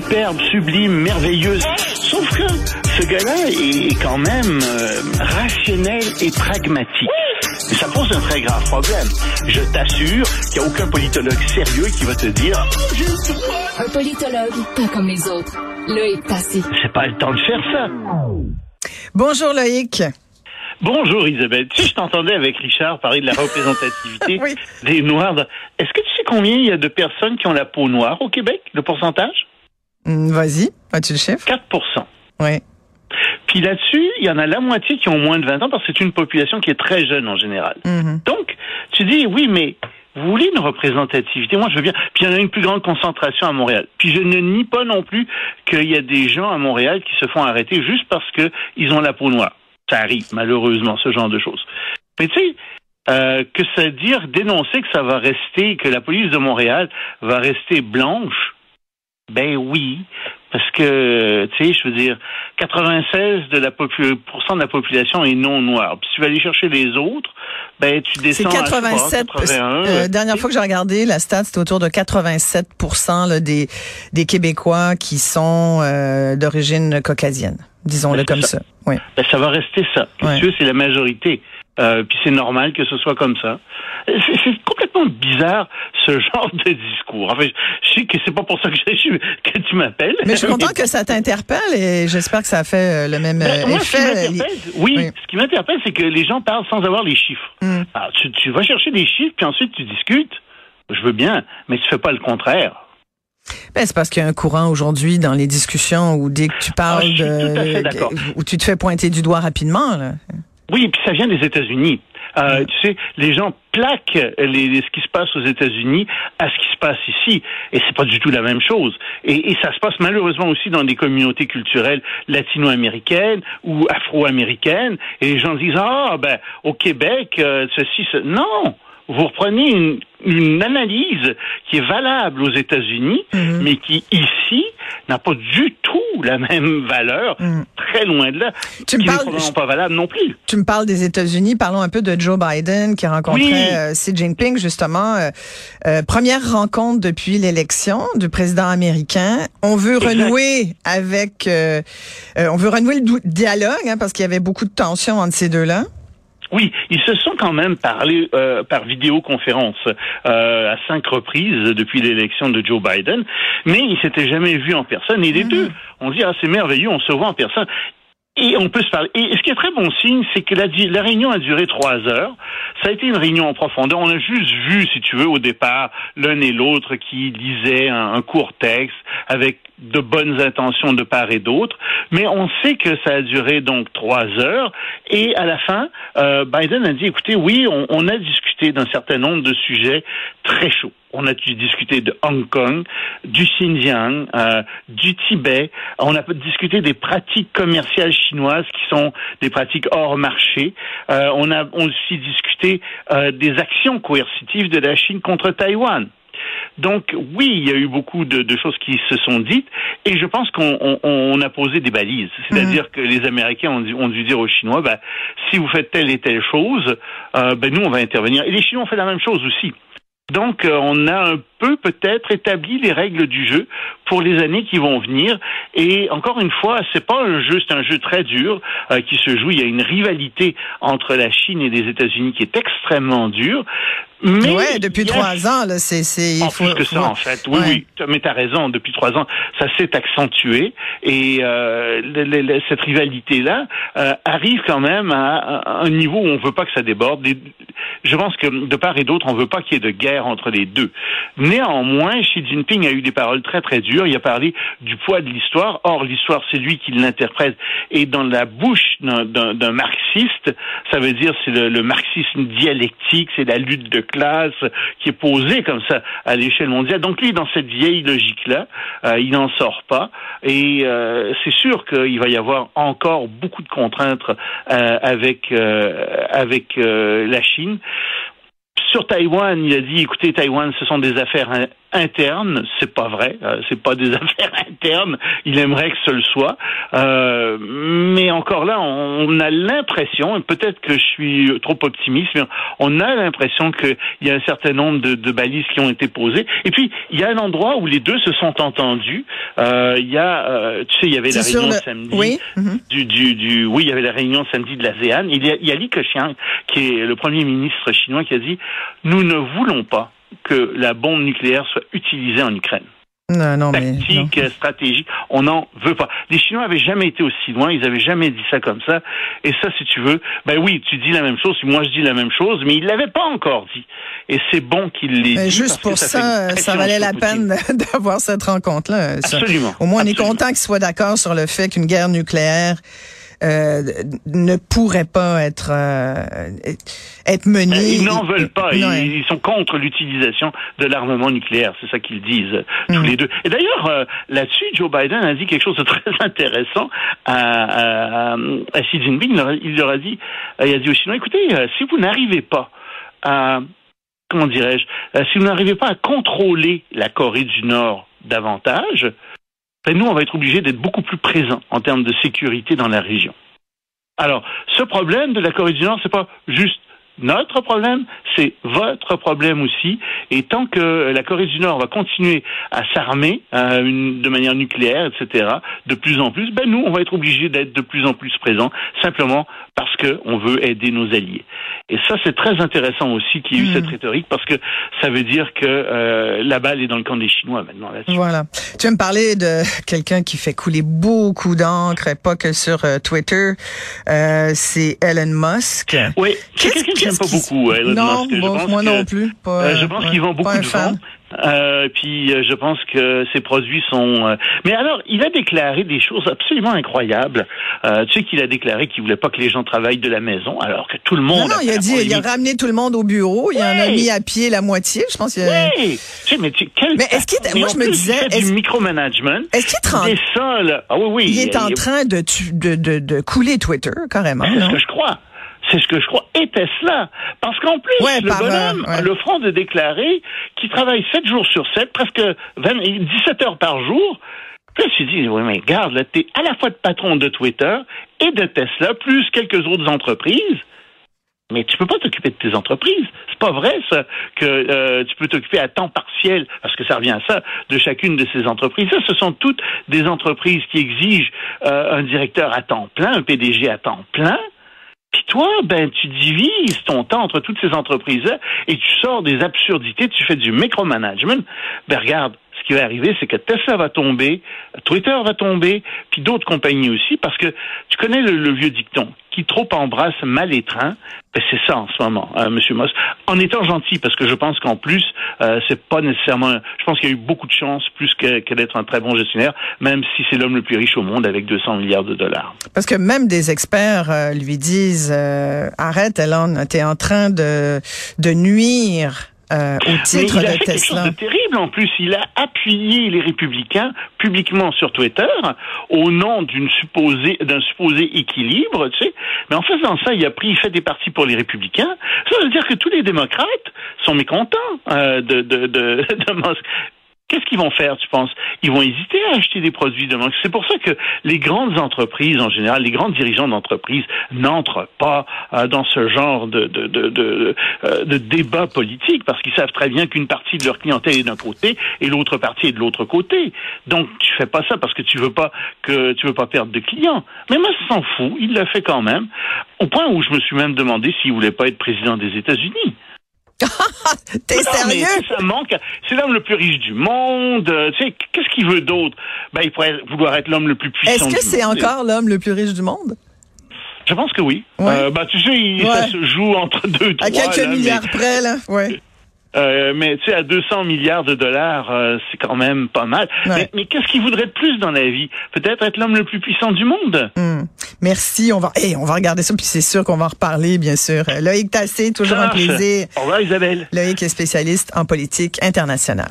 superbe, sublime, merveilleuse. Sauf que ce gars-là est quand même euh, rationnel et pragmatique. Et ça pose un très grave problème. Je t'assure qu'il n'y a aucun politologue sérieux qui va te dire Un politologue, pas comme les autres. Loïc Passy. c'est pas le temps de faire ça. Bonjour Loïc. Bonjour Isabelle. Tu sais, je t'entendais avec Richard parler de la représentativité Oui. des Noirs. Est-ce que tu sais combien il y a de personnes qui ont la peau noire au Québec, le pourcentage? Hmm, Vas-y, as-tu le chiffre? 4% Oui. Puis là-dessus, il y en a la moitié qui ont moins de 20 ans parce que c'est une population qui est très jeune en général. Mhm. Donc, tu dis, oui, mais vous voulez une représentativité? Moi, je veux bien. Puis il y en a une plus grande concentration à Montréal. Puis je ne nie pas non plus qu'il y a des gens à Montréal qui se font arrêter juste parce que ils ont la peau noire. Ça arrive, malheureusement, ce genre de choses. Mais tu sais, euh, que ça dire dénoncer que ça va rester, que la police de Montréal va rester blanche, ben oui, parce que, tu sais, je veux dire, 96 de la de la population est non noire. Puis si tu vas aller chercher les autres, ben tu descends à, je sais pas, 87. 81. euh, dernière fois que j'ai regardé la stat, c'était autour de 87 là, des, des Québécois qui sont euh, d'origine caucasienne. Disons-le Ben, comme ça. ça. Oui. Ben, ça va rester ça. Veux, c'est la majorité. Euh, puis c'est normal que ce soit comme ça. C'est complètement bizarre ce genre de discours. Enfin, je sais que c'est pas pour ça que, je- que tu m'appelles. Mais je suis content que ça t'interpelle et j'espère que ça a fait euh, le même Ben, euh, moi, ce qui effet. m'interpelle, oui, Oui. ce qui m'interpelle, c'est que les gens parlent sans avoir les chiffres. Hmm. Alors, tu, tu vas chercher des chiffres, puis ensuite tu discutes. Je veux bien, mais tu fais pas le contraire. Ben, c'est parce qu'il y a un courant aujourd'hui dans les discussions où dès que tu parles Ah, fait d'accord. de, où tu te fais pointer du doigt rapidement, là. Oui, puis ça vient des États-Unis. Euh, Tu sais, les gens plaquent les, les- ce qui se passe aux États-Unis à ce qui se passe ici, et c'est pas du tout la même chose. Et, et ça se passe malheureusement aussi dans des communautés culturelles latino-américaines ou afro-américaines, et les gens disent ah ben au Québec euh, ceci, ce... non. Vous reprenez une, une analyse qui est valable aux États-Unis, Mhm. mais qui ici n'a pas du tout la même valeur, Mhm. très loin de là, Tu me qui n'est parles- pas valable non plus. Tu me parles des États-Unis. Parlons un peu de Joe Biden qui rencontrait Oui. euh, Xi Jinping, justement. Euh, euh, première rencontre depuis l'élection du président américain. On veut Exact. renouer avec... euh, euh, on veut renouer le dialogue, hein, parce qu'il y avait beaucoup de tensions entre ces deux-là. Oui, ils se sont quand même parlé euh, par vidéoconférence euh, à cinq reprises depuis l'élection de Joe Biden, mais ils s'étaient jamais vus en personne. Et les deux, on dit ah c'est merveilleux, on se voit en personne. Et on peut se parler. Et ce qui est très bon signe, c'est que la, réunion a duré trois heures. Ça a été une réunion en profondeur. On a juste vu, si tu veux, au départ, l'un et l'autre qui lisaient un, court texte avec de bonnes intentions de part et d'autre. Mais on sait que ça a duré donc trois heures. Et à la fin, euh, Biden a dit, écoutez, oui, on a discuté d'un certain nombre de sujets très chauds. On a discuté de Hong Kong, du Xinjiang, euh, du Tibet. On a discuté des pratiques commerciales chinoises qui sont des pratiques hors marché. Euh, on a aussi discuté euh, des actions coercitives de la Chine contre Taïwan. Donc oui, il y a eu beaucoup de, de choses qui se sont dites et je pense qu'on on, on a posé des balises. C'est-à-dire que les Américains ont dû, ont dû dire aux Chinois, bah, si vous faites telle et telle chose, euh, ben nous on va intervenir. Et les Chinois ont fait la même chose aussi. Donc, euh, on a un peu peut-être établi les règles du jeu pour les années qui vont venir. Et encore une fois, c'est pas un jeu, c'est un jeu très dur euh, qui se joue. Il y a une rivalité entre la Chine et les États-Unis qui est extrêmement dure. Mais ouais, depuis a- trois ans, là, c'est, c'est, en faut, plus que ça, en fait. Oui, Ouais. oui. Mais t'as raison. Depuis trois ans, ça s'est accentué et euh, le- le- le- cette rivalité-là euh, arrive quand même à, à un niveau où on veut pas que ça déborde. Je pense que de part et d'autre, on veut pas qu'il y ait de guerre entre les deux. Néanmoins, Xi Jinping a eu des paroles très très dures. Il a parlé du poids de l'histoire. Or, l'histoire, c'est lui qui l'interprète. Et dans la bouche d'un marxiste, ça veut dire c'est le, le marxisme dialectique, c'est la lutte de classe qui est posée comme ça à l'échelle mondiale. Donc lui, dans cette vieille logique-là, euh, il n'en sort pas. Et euh, c'est sûr qu'il va y avoir encore beaucoup de contraintes euh, avec euh, avec euh, la Chine. Sur Taïwan, il a dit, écoutez, Taïwan, ce sont des affaires in- interne, c'est pas vrai, euh, c'est pas des affaires internes. Il aimerait que ce le soit, euh, mais encore là, on a l'impression, peut-être que je suis trop optimiste, mais on a l'impression qu'il y a un certain nombre de, de, balises qui ont été posées. Et puis il y a un endroit où les deux se sont entendus. Euh, il y a, tu sais, il y avait la réunion samedi. Oui. Mhm. Du, du, du, oui, il y avait la réunion samedi de l'ASEAN. Il y a, il y a Li Keqiang, qui est le premier ministre chinois, qui a dit nous ne voulons pas que la bombe nucléaire soit utilisée en Ukraine. Non, non, Tactique, mais stratégie, on n'en veut pas. Les Chinois avaient jamais été aussi loin, ils avaient jamais dit ça comme ça. Et ça, si tu veux, ben oui, tu dis la même chose, moi je dis la même chose, mais ils l'avaient pas encore dit. Et c'est bon qu'ils l'aient dit. Juste pour ça, ça, valait la peine d'avoir cette rencontre-là. Absolument. Au moins, on est content qu'ils soient d'accord sur le fait qu'une guerre nucléaire euh, ne pourrait pas être euh, être menée. Ils n'en veulent pas. Ils, sont contre l'utilisation de l'armement nucléaire. C'est ça qu'ils disent euh, tous mm. les deux. Et d'ailleurs, euh, là-dessus, Joe Biden a dit quelque chose de très intéressant à, à, à Xi Jinping. Il leur a dit, il a dit aux Chinois, écoutez, si vous n'arrivez pas à comment dirais-je, si vous n'arrivez pas à contrôler la Corée du Nord davantage, nous, on va être obligés d'être beaucoup plus présents en termes de sécurité dans la région. Alors, ce problème de la Corée du Nord, c'est pas juste notre problème, c'est votre problème aussi. Et tant que la Corée du Nord va continuer à s'armer euh, de manière nucléaire, etc., de plus en plus, ben nous, on va être obligés d'être de plus en plus présents, simplement parce qu'on veut aider nos alliés. Et ça, c'est très intéressant aussi qu'il y ait eu hmm. cette rhétorique, parce que ça veut dire que euh, la balle est dans le camp des Chinois maintenant là-dessus. Voilà. Tu vas me parler de quelqu'un qui fait couler beaucoup d'encre, pas que sur euh, Twitter. Euh, c'est Elon Musk. Oui, c'est quelqu'un que j'aime pas beaucoup, Elon non, Musk. moi non plus. Pas, je pense qu'il vend beaucoup de vent. Euh, puis euh, je pense que ces produits sont. Euh, mais alors, il a déclaré des choses absolument incroyables. Euh, tu sais qu'il a déclaré qu'il voulait pas que les gens travaillent de la maison, alors que tout le monde. Non, non, il a dit, il a ramené tout le monde au bureau. Il en a mis à pied la moitié, je pense. A... Oui. Tu sais, mais tu, quel mais est-ce qu'il, moi je me disais, est-ce du micromanagement. Est-ce qu'il est en... sols Ah oui, oui. Il est en train de, de, de, de couler Twitter carrément. C'est ce que je crois. C'est ce que je crois. Et Tesla. Parce qu'en plus, le bonhomme a le front de déclarer qu'il travaille 7 jours sur 7, presque 20, 17 heures par jour. Puis là, je me dit, oui, mais garde, là, t'es à la fois de patron de Twitter et de Tesla, plus quelques autres entreprises. Mais tu peux pas t'occuper de tes entreprises. C'est pas vrai ça que euh, tu peux t'occuper à temps partiel parce que ça revient à ça de chacune de ces entreprises. Ça, ce sont toutes des entreprises qui exigent euh, un directeur à temps plein, un PDG à temps plein. Puis toi, ben, tu divises ton temps entre toutes ces entreprises-là et tu sors des absurdités, tu fais du micromanagement. Ben, regarde, qui va arriver, c'est que Tesla va tomber, Twitter va tomber, puis d'autres compagnies aussi, parce que tu connais le, vieux dicton, qui trop embrasse mal étreint, ben c'est ça en ce moment, euh, Monsieur Moss. En étant gentil, parce que je pense qu'en plus, euh, c'est pas nécessairement. Je pense qu'il y a eu beaucoup de chance, plus que, d'être un très bon gestionnaire, même si c'est l'homme le plus riche au monde avec 200 milliards de dollars. Parce que même des experts euh, lui disent euh, arrête, Elon, t'es en train de de nuire euh, au titre il a fait Quelque chose de terrible en plus. Il a appuyé les républicains publiquement sur Twitter au nom d'une supposée d'un supposé équilibre, tu sais. Mais en faisant ça, il a pris, il fait des partis pour les républicains. Ça veut dire que tous les démocrates sont mécontents euh, de, de, de, de Musk. Qu'est-ce qu'ils vont faire, tu penses? Ils vont hésiter à acheter des produits de C'est pour ça que les grandes entreprises, en général, les grands dirigeants d'entreprises n'entrent pas euh, dans ce genre de, de, de, de, euh, de débat politique parce qu'ils savent très bien qu'une partie de leur clientèle est d'un côté et l'autre partie est de l'autre côté. Donc, tu fais pas ça parce que tu veux pas que tu veux pas perdre de clients. Mais moi, s'en fout. Il l'a fait quand même. Au point où je me suis même demandé s'il voulait pas être président des États-Unis. T'es sérieux? ça manque. C'est l'homme le plus riche du monde. Euh, tu sais, qu'est-ce qu'il veut d'autre? Ben, il pourrait vouloir être l'homme le plus puissant. Est-ce que c'est encore l'homme le plus riche du monde? Je pense que oui. Euh, ben, tu sais, ça se joue entre deux, trois. À quelques milliards près, là. Ouais. Euh, mais tu sais, à 200 milliards de dollars, euh, c'est quand même pas mal. Mais, qu'est-ce qu'il voudrait de plus dans la vie? Peut-être être, l'homme le plus puissant du monde? Hmm. Merci. On va, hey, on va regarder ça, puis c'est sûr qu'on va en reparler, bien sûr. Loïc Tassé, toujours un plaisir. Au revoir, Isabelle. Loïc est spécialiste en politique internationale.